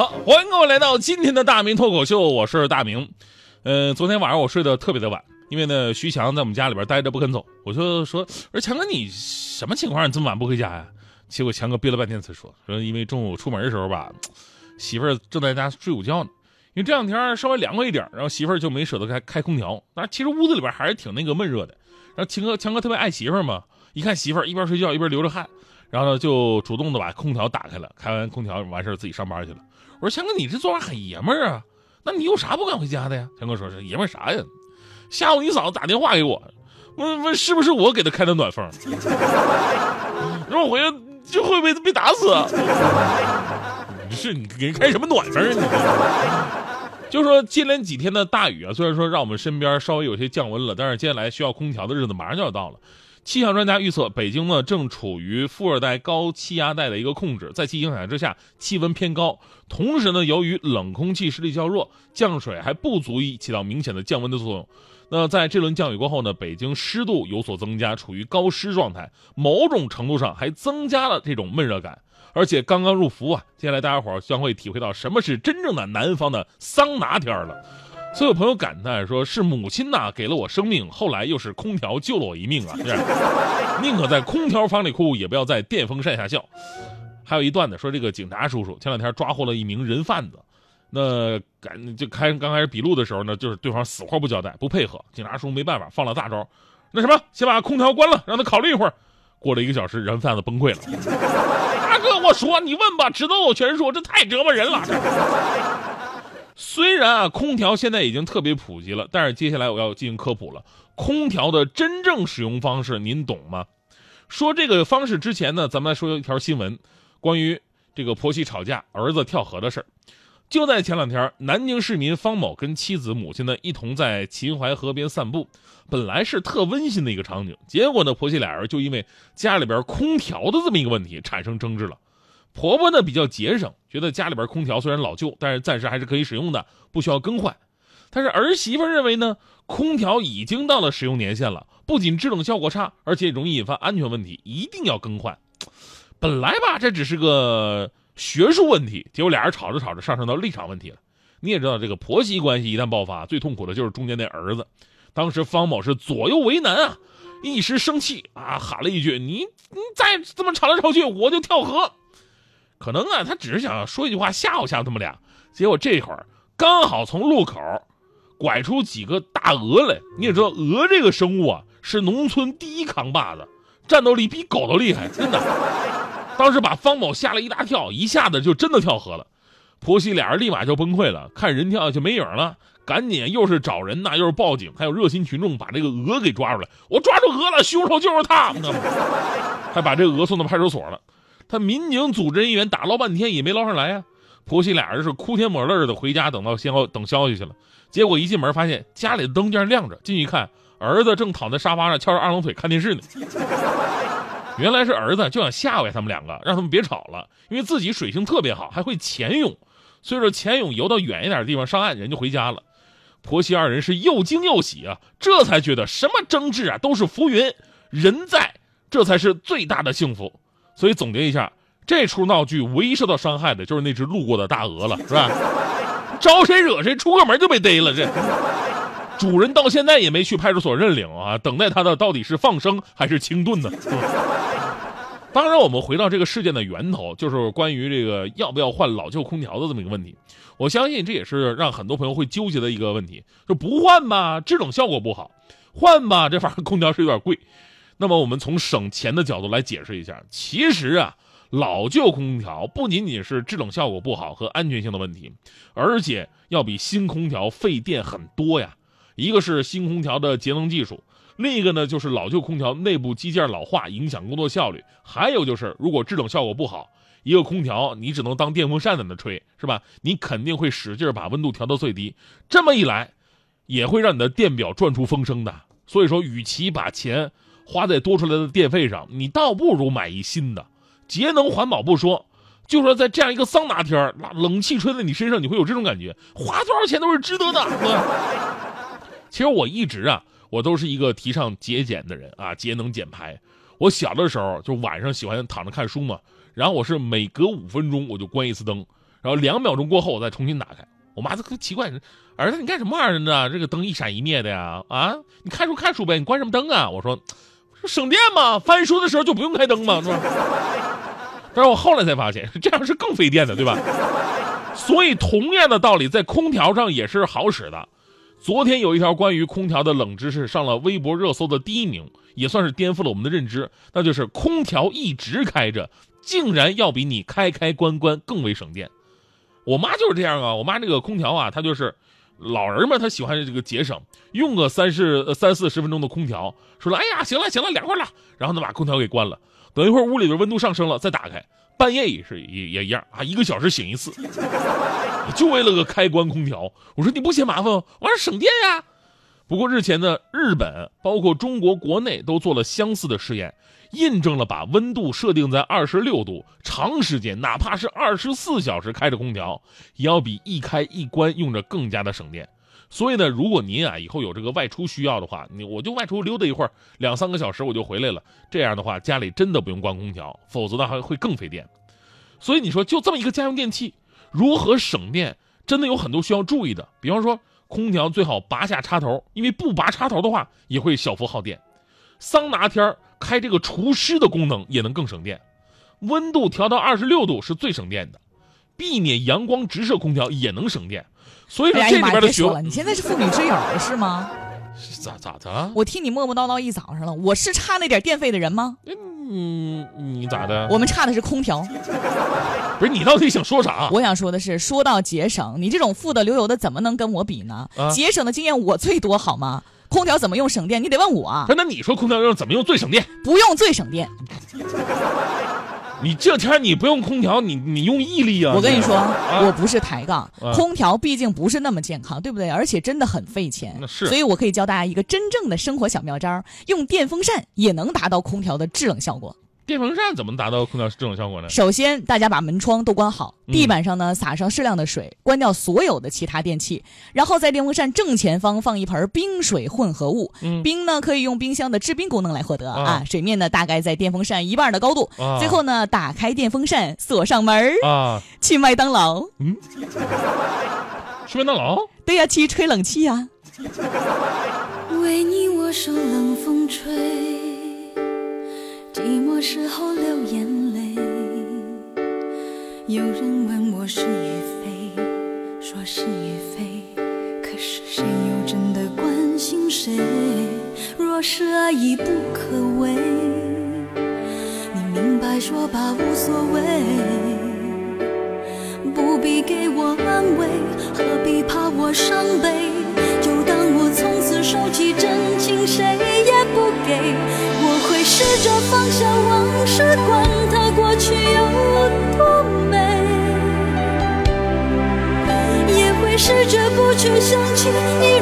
好，欢迎各位来到今天的大明脱口秀，我是大明。呃，昨天晚上我睡得特别的晚，因为呢，徐强在我们家里边待着不肯走，我就说，我说强哥你什么情况？你这么晚不回家呀？结果强哥憋了半天才说，说因为中午出门的时候吧，媳妇儿正在家睡午觉呢，因为这两天稍微凉快一点，然后媳妇儿就没舍得开开空调，但是其实屋子里边还是挺那个闷热的。然后强哥强哥特别爱媳妇儿嘛，一看媳妇儿一边睡觉一边流着汗，然后呢就主动的把空调打开了，开完空调完事儿自己上班去了。我说强哥，你这做法很爷们儿啊，那你有啥不敢回家的呀？强哥说是爷们儿啥呀？下午你嫂子打电话给我，问问是不是我给她开的暖风，让我回来就会被被打死。是你给人开什么暖风啊？你 就说接连几天的大雨啊，虽然说让我们身边稍微有些降温了，但是接下来需要空调的日子马上就要到了。气象专家预测，北京呢正处于副热带高气压带的一个控制，在其影响之下，气温偏高。同时呢，由于冷空气势力较弱，降水还不足以起到明显的降温的作用。那在这轮降雨过后呢，北京湿度有所增加，处于高湿状态，某种程度上还增加了这种闷热感。而且刚刚入伏啊，接下来大家伙将会体会到什么是真正的南方的桑拿天了。所有朋友感叹说：“是母亲呐，给了我生命，后来又是空调救了我一命啊！宁可在空调房里哭，也不要在电风扇下笑。”还有一段呢，说这个警察叔叔前两天抓获了一名人贩子，那赶就开刚开始笔录的时候呢，就是对方死活不交代，不配合，警察叔叔没办法，放了大招，那什么，先把空调关了，让他考虑一会儿。过了一个小时，人贩子崩溃了。大哥，我说你问吧，知道我全说，这太折磨人了。虽然啊，空调现在已经特别普及了，但是接下来我要进行科普了。空调的真正使用方式，您懂吗？说这个方式之前呢，咱们来说一条新闻，关于这个婆媳吵架、儿子跳河的事儿。就在前两天，南京市民方某跟妻子、母亲呢一同在秦淮河边散步，本来是特温馨的一个场景，结果呢，婆媳俩人就因为家里边空调的这么一个问题产生争执了。婆婆呢比较节省，觉得家里边空调虽然老旧，但是暂时还是可以使用的，不需要更换。但是儿媳妇认为呢，空调已经到了使用年限了，不仅制冷效果差，而且容易引发安全问题，一定要更换。本来吧，这只是个学术问题，结果俩人吵着吵着上升到立场问题了。你也知道，这个婆媳关系一旦爆发，最痛苦的就是中间那儿子。当时方某是左右为难啊，一时生气啊，喊了一句：“你你再这么吵来吵去，我就跳河。”可能啊，他只是想说一句话吓唬吓唬他们俩，结果这会儿刚好从路口拐出几个大鹅来。你也知道，鹅这个生物啊，是农村第一扛把子，战斗力比狗都厉害，真的。当时把方某吓了一大跳，一下子就真的跳河了。婆媳俩人立马就崩溃了，看人跳下去没影了，赶紧又是找人呐，又是报警，还有热心群众把这个鹅给抓出来。我抓住鹅了，凶手就是他，还把这鹅送到派出所了。他民警组织人员打捞半天也没捞上来呀，婆媳俩人是哭天抹泪的回家等到消等消息去了。结果一进门发现家里的灯竟然亮着，进去一看，儿子正躺在沙发上翘着二郎腿看电视呢。原来是儿子就想吓唬他们两个，让他们别吵了，因为自己水性特别好，还会潜泳，所以说潜泳游到远一点的地方上岸，人就回家了。婆媳二人是又惊又喜啊，这才觉得什么争执啊都是浮云，人在这才是最大的幸福。所以总结一下，这出闹剧唯一受到伤害的就是那只路过的大鹅了，是吧？招谁惹谁，出个门就被逮了。这主人到现在也没去派出所认领啊，等待他的到底是放生还是清炖呢？当然，我们回到这个事件的源头，就是关于这个要不要换老旧空调的这么一个问题。我相信这也是让很多朋友会纠结的一个问题，就不换吧，制冷效果不好；换吧，这玩意儿空调是有点贵。那么我们从省钱的角度来解释一下，其实啊，老旧空调不仅仅是制冷效果不好和安全性的问题，而且要比新空调费电很多呀。一个是新空调的节能技术，另一个呢就是老旧空调内部机件老化影响工作效率，还有就是如果制冷效果不好，一个空调你只能当电风扇在那吹，是吧？你肯定会使劲把温度调到最低，这么一来，也会让你的电表转出风声的。所以说，与其把钱花在多出来的电费上，你倒不如买一新的，节能环保不说，就说在这样一个桑拿天那冷气吹在你身上，你会有这种感觉，花多少钱都是值得的。其实我一直啊，我都是一个提倡节俭的人啊，节能减排。我小的时候就晚上喜欢躺着看书嘛，然后我是每隔五分钟我就关一次灯，然后两秒钟过后我再重新打开。我妈可奇怪，儿子你干什么玩意儿呢？这个灯一闪一灭的呀？啊，你看书看书呗，你关什么灯啊？我说，省电嘛，翻书的时候就不用开灯嘛，是吧？但是我后来才发现，这样是更费电的，对吧？所以同样的道理，在空调上也是好使的。昨天有一条关于空调的冷知识上了微博热搜的第一名，也算是颠覆了我们的认知。那就是空调一直开着，竟然要比你开开关关更为省电。我妈就是这样啊，我妈这个空调啊，她就是老人嘛，他喜欢这个节省，用个三十三四十分钟的空调，说了，哎呀，行了行了，凉快了，然后呢把空调给关了，等一会儿屋里边温度上升了再打开。半夜也是也也一样啊，一个小时醒一次，就为了个开关空调。我说你不嫌麻烦吗？我说省电呀。不过日前呢，日本包括中国国内都做了相似的试验，印证了把温度设定在二十六度，长时间哪怕是二十四小时开着空调，也要比一开一关用着更加的省电。所以呢，如果您啊以后有这个外出需要的话，你我就外出溜达一会儿，两三个小时我就回来了。这样的话，家里真的不用关空调，否则的话会更费电。所以你说，就这么一个家用电器，如何省电，真的有很多需要注意的。比方说，空调最好拔下插头，因为不拔插头的话，也会小幅耗电。桑拿天开这个除湿的功能也能更省电，温度调到二十六度是最省电的，避免阳光直射空调也能省电。所以说这里边的学问，你现在是妇女之友是吗？咋咋的？我听你磨磨叨叨一早上了，我是差那点电费的人吗？嗯，你咋的？我们差的是空调。不是你到底想说啥？我想说的是，说到节省，你这种富得流油的怎么能跟我比呢？节省的经验我最多好吗？空调怎么用省电？你得问我。那你说空调用怎么用最省电？不用最省电。你这天你不用空调，你你用毅力啊！我跟你说，我不是抬杠，空调毕竟不是那么健康，对不对？而且真的很费钱。是，所以我可以教大家一个真正的生活小妙招：用电风扇也能达到空调的制冷效果。电风扇怎么达到空调这种效果呢？首先，大家把门窗都关好，地板上呢撒上适量的水，关掉所有的其他电器，然后在电风扇正前方放一盆冰水混合物。冰呢可以用冰箱的制冰功能来获得啊。水面呢大概在电风扇一半的高度。最后呢，打开电风扇，锁上门啊，去麦当劳。嗯，去麦当劳？对呀，去吹冷气呀。为你我受冷风吹。时候流眼泪，有人问我是与非，说是与非，可是谁又真的关心谁？若是爱已不可为，你明白说吧，无所谓，不必给我安慰，何必怕我伤悲？就当我从此收起真情，谁。试着放下往事，管它过去有多美；也会试着不去想起你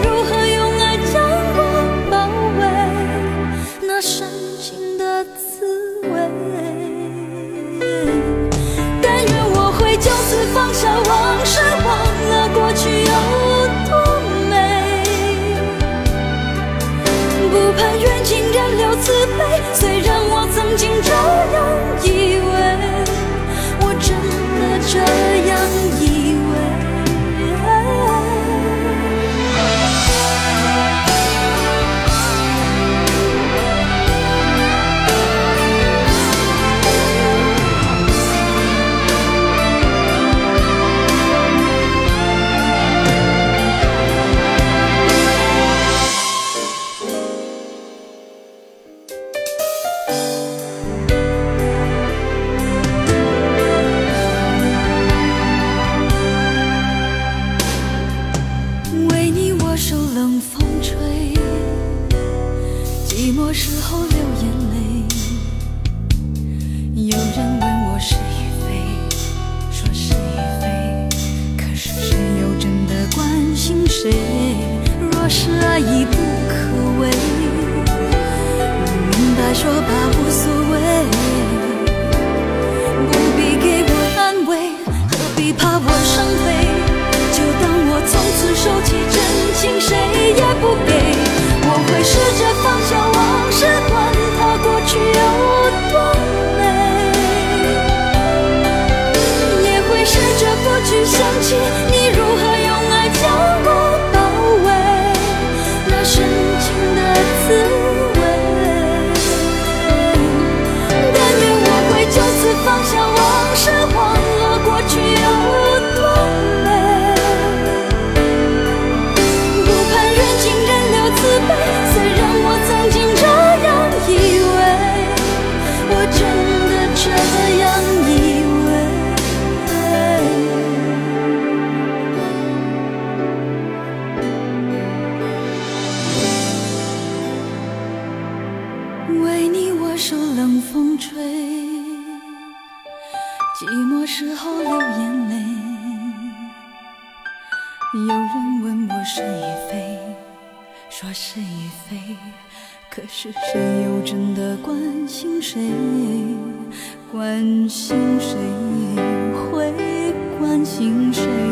吹，寂寞时候流眼泪。有人问我是与非，说是与非，可是谁又真的关心谁？关心谁会关心谁？